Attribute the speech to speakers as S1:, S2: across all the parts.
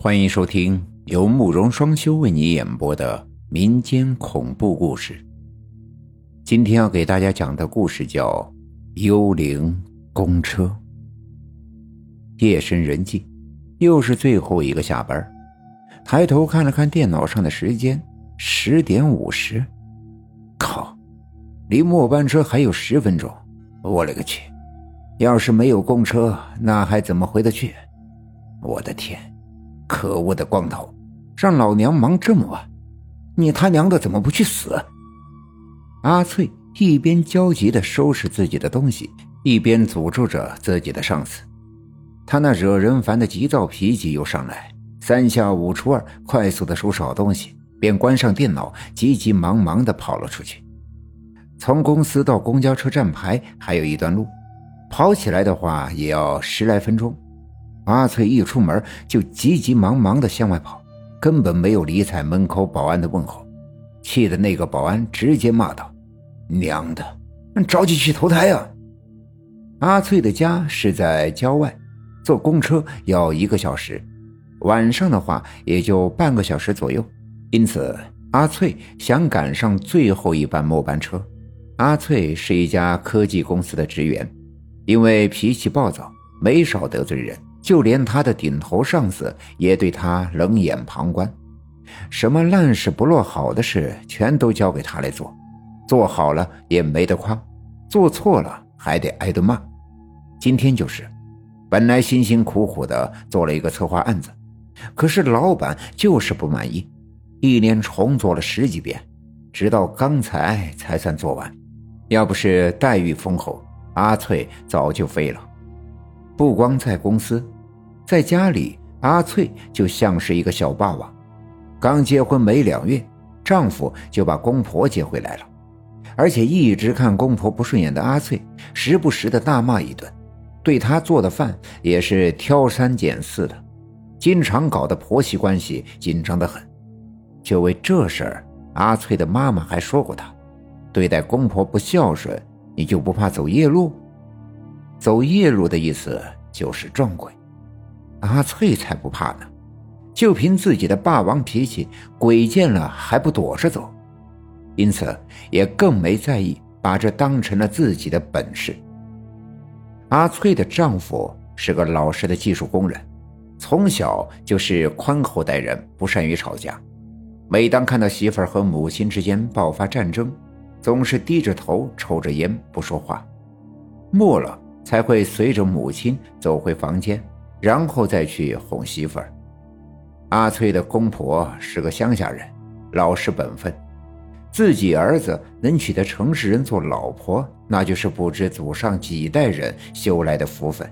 S1: 欢迎收听由慕容双修为你演播的民间恐怖故事。今天要给大家讲的故事叫《幽灵公车》。夜深人静，又是最后一个下班，抬头看了看电脑上的时间，十点五十。靠，离末班车还有十分钟！我勒个去！要是没有公车，那还怎么回得去？我的天！可恶的光头，让老娘忙这么晚，你他娘的怎么不去死？阿翠一边焦急地收拾自己的东西，一边诅咒着自己的上司。他那惹人烦的急躁脾气又上来，三下五除二，快速地收拾好东西，便关上电脑，急急忙忙地跑了出去。从公司到公交车站牌还有一段路，跑起来的话也要十来分钟。阿翠一出门就急急忙忙地向外跑，根本没有理睬门口保安的问候，气得那个保安直接骂道：“娘的，着急去投胎啊！”阿翠的家是在郊外，坐公车要一个小时，晚上的话也就半个小时左右，因此阿翠想赶上最后一班末班车。阿翠是一家科技公司的职员，因为脾气暴躁，没少得罪人。就连他的顶头上司也对他冷眼旁观，什么烂事不落好的事全都交给他来做，做好了也没得夸，做错了还得挨顿骂。今天就是，本来辛辛苦苦的做了一个策划案子，可是老板就是不满意，一连重做了十几遍，直到刚才才算做完。要不是待遇丰厚，阿翠早就飞了。不光在公司，在家里，阿翠就像是一个小霸王。刚结婚没两月，丈夫就把公婆接回来了，而且一直看公婆不顺眼的阿翠，时不时的大骂一顿，对她做的饭也是挑三拣四的，经常搞得婆媳关系紧张的很。就为这事儿，阿翠的妈妈还说过她，对待公婆不孝顺，你就不怕走夜路？走夜路的意思就是撞鬼，阿翠才不怕呢，就凭自己的霸王脾气，鬼见了还不躲着走，因此也更没在意，把这当成了自己的本事。阿翠的丈夫是个老实的技术工人，从小就是宽厚待人，不善于吵架。每当看到媳妇儿和母亲之间爆发战争，总是低着头抽着烟不说话，末了。才会随着母亲走回房间，然后再去哄媳妇儿。阿翠的公婆是个乡下人，老实本分，自己儿子能娶得城市人做老婆，那就是不知祖上几代人修来的福分，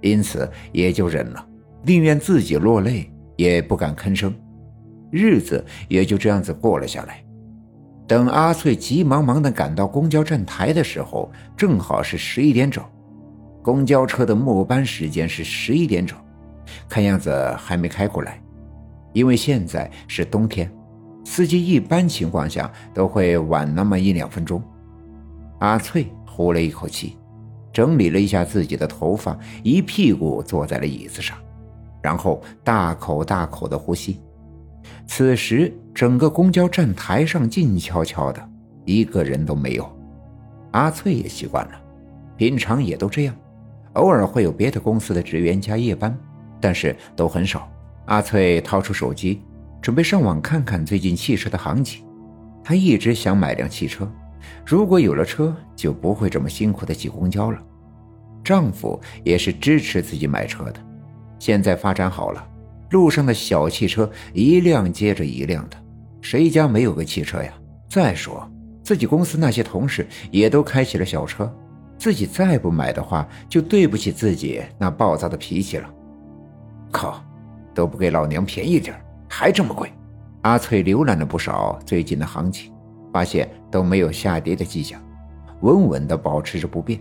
S1: 因此也就忍了，宁愿自己落泪也不敢吭声，日子也就这样子过了下来。等阿翠急忙忙地赶到公交站台的时候，正好是十一点整。公交车的末班时间是十一点整，看样子还没开过来。因为现在是冬天，司机一般情况下都会晚那么一两分钟。阿翠呼了一口气，整理了一下自己的头发，一屁股坐在了椅子上，然后大口大口的呼吸。此时，整个公交站台上静悄悄的，一个人都没有。阿翠也习惯了，平常也都这样。偶尔会有别的公司的职员加夜班，但是都很少。阿翠掏出手机，准备上网看看最近汽车的行情。她一直想买辆汽车，如果有了车，就不会这么辛苦的挤公交了。丈夫也是支持自己买车的。现在发展好了，路上的小汽车一辆接着一辆的，谁家没有个汽车呀？再说自己公司那些同事也都开起了小车。自己再不买的话，就对不起自己那暴躁的脾气了。靠，都不给老娘便宜点还这么贵！阿翠浏览了不少最近的行情，发现都没有下跌的迹象，稳稳地保持着不变。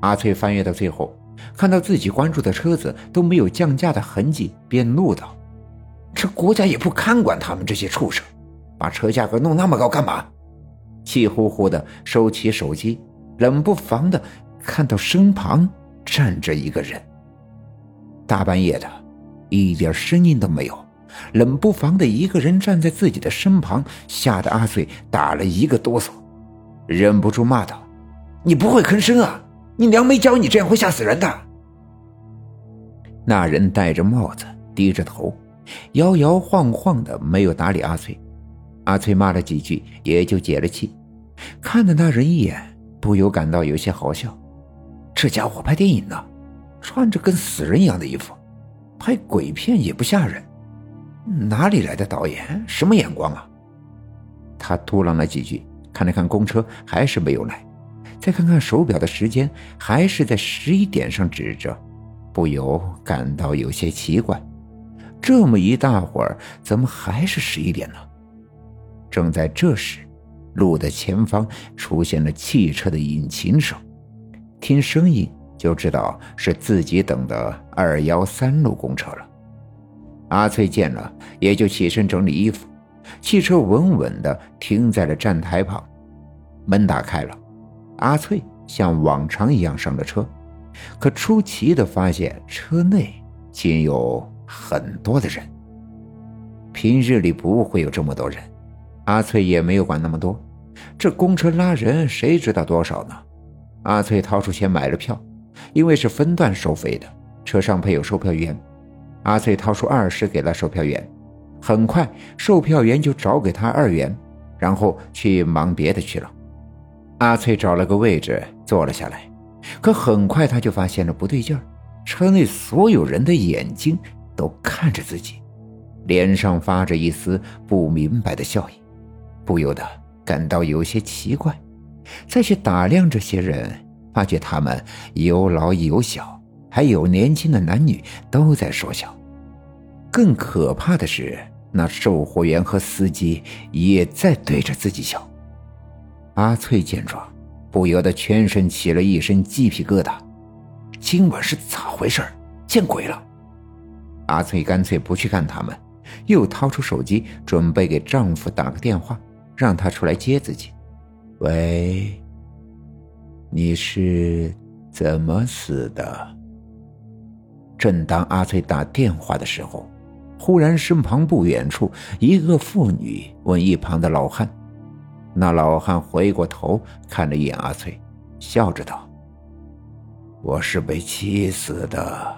S1: 阿翠翻阅到最后，看到自己关注的车子都没有降价的痕迹，便怒道：“这国家也不看管他们这些畜生，把车价格弄那么高干嘛？”气呼呼地收起手机。冷不防的看到身旁站着一个人。大半夜的，一点声音都没有。冷不防的一个人站在自己的身旁，吓得阿翠打了一个哆嗦，忍不住骂道：“你不会吭声啊？你娘没教你这样会吓死人的。”那人戴着帽子，低着头，摇摇晃晃的，没有搭理阿翠。阿翠骂了几句，也就解了气，看了那人一眼，不由感到有些好笑。这家伙拍电影呢，穿着跟死人一样的衣服，拍鬼片也不吓人。哪里来的导演？什么眼光啊！他嘟囔了几句，看了看公车，还是没有来。再看看手表的时间，还是在十一点上指着，不由感到有些奇怪。这么一大会儿，怎么还是十一点呢？正在这时，路的前方出现了汽车的引擎声，听声音就知道是自己等的二幺三路公车了。阿翠见了，也就起身整理衣服。汽车稳稳地停在了站台旁，门打开了，阿翠像往常一样上了车。可出奇的发现，车内竟有很多的人。平日里不会有这么多人，阿翠也没有管那么多。这公车拉人，谁知道多少呢？阿翠掏出钱买了票，因为是分段收费的，车上配有售票员。阿翠掏出二十给了售票员，很快售票员就找给他二元，然后去忙别的去了。阿翠找了个位置坐了下来，可很快他就发现了不对劲儿，车内所有人的眼睛都看着自己，脸上发着一丝不明白的笑意，不由得感到有些奇怪。再去打量这些人，发觉他们有老有小。还有年轻的男女都在说笑，更可怕的是，那售货员和司机也在对着自己笑。阿翠见状，不由得全身起了一身鸡皮疙瘩。今晚是咋回事？见鬼了！阿翠干脆不去看他们，又掏出手机准备给丈夫打个电话，让他出来接自己。喂，你是怎么死的？正当阿翠打电话的时候，忽然身旁不远处一个妇女问一旁的老汉。那老汉回过头看了一眼阿翠，笑着道：“我是被气死的，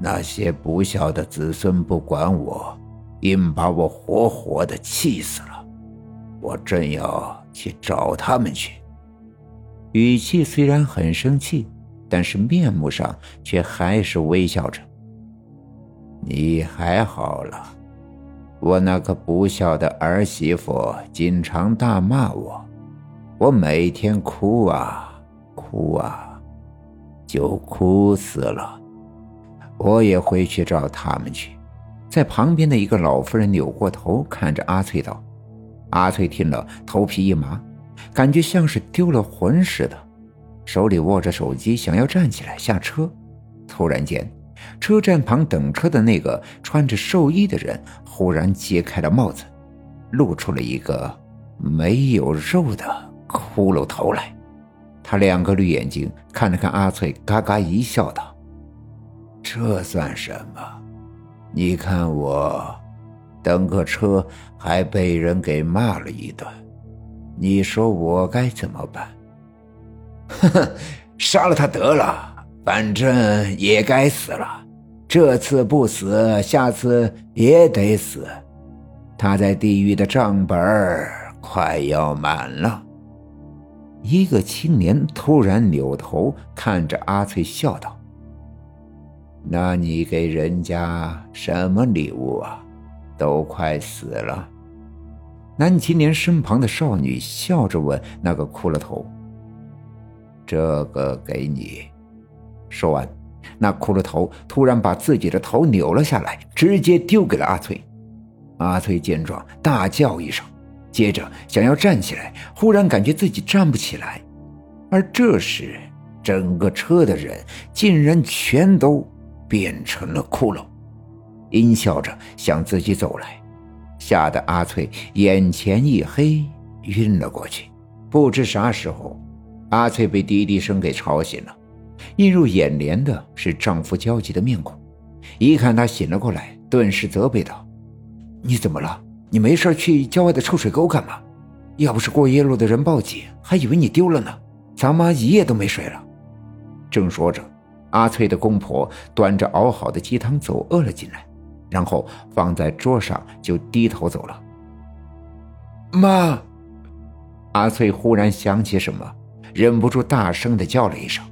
S1: 那些不孝的子孙不管我，硬把我活活的气死了。我正要去找他们去。”语气虽然很生气。但是面目上却还是微笑着。你还好了，我那个不孝的儿媳妇经常大骂我，我每天哭啊哭啊，就哭死了。我也会去找他们去。在旁边的一个老妇人扭过头看着阿翠道：“阿翠听了头皮一麻，感觉像是丢了魂似的。”手里握着手机，想要站起来下车，突然间，车站旁等车的那个穿着寿衣的人忽然揭开了帽子，露出了一个没有肉的骷髅头来。他两个绿眼睛看了看阿翠，嘎嘎一笑，道：“这算什么？你看我，等个车还被人给骂了一顿，你说我该怎么办？”呵呵，杀了他得了，反正也该死了。这次不死，下次也得死。他在地狱的账本快要满了。一个青年突然扭头看着阿翠，笑道：“那你给人家什么礼物啊？都快死了。”男青年身旁的少女笑着问那个骷髅头。这个给你。说完，那骷髅头突然把自己的头扭了下来，直接丢给了阿翠。阿翠见状，大叫一声，接着想要站起来，忽然感觉自己站不起来。而这时，整个车的人竟然全都变成了骷髅，阴笑着向自己走来，吓得阿翠眼前一黑，晕了过去。不知啥时候。阿翠被滴滴声给吵醒了，映入眼帘的是丈夫焦急的面孔，一看他醒了过来，顿时责备道：“你怎么了？你没事去郊外的臭水沟干嘛？要不是过夜路的人报警，还以为你丢了呢。咱妈一夜都没睡了。”正说着，阿翠的公婆端着熬好的鸡汤走饿了进来，然后放在桌上就低头走了。妈，阿翠忽然想起什么，忍不住大声的叫了一声。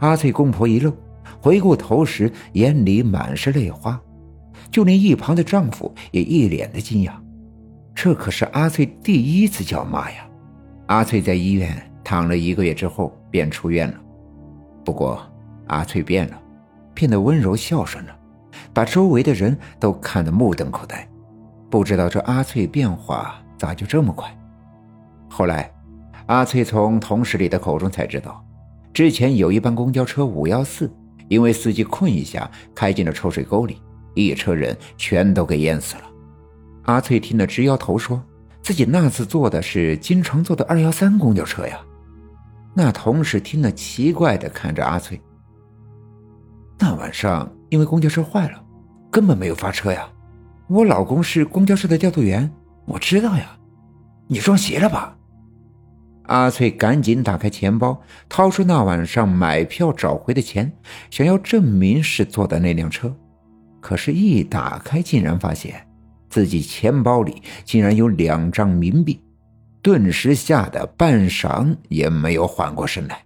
S1: 阿翠公婆一愣，回过头时眼里满是泪花，就连一旁的丈夫也一脸的惊讶。这可是阿翠第一次叫妈呀！阿翠在医院躺了一个月之后便出院了。不过，阿翠变了，变得温柔孝顺了，把周围的人都看得目瞪口呆。不知道这阿翠变化咋就这么快？后来，阿翠从同事里的口中才知道，之前有一班公交车五幺四，因为司机困一下开进了臭水沟里，一车人全都给淹死了。阿翠听了直摇头，说自己那次坐的是经常坐的二幺三公交车呀。那同事听了，奇怪的看着阿翠。那晚上因为公交车坏了，根本没有发车呀。我老公是公交车的调度员，我知道呀。你撞邪了吧？阿翠赶紧打开钱包，掏出那晚上买票找回的钱，想要证明是坐的那辆车。可是，一打开，竟然发现自己钱包里竟然有两张冥币。顿时吓得半晌也没有缓过神来，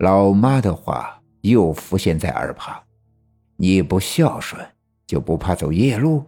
S1: 老妈的话又浮现在耳旁：“你不孝顺，就不怕走夜路。”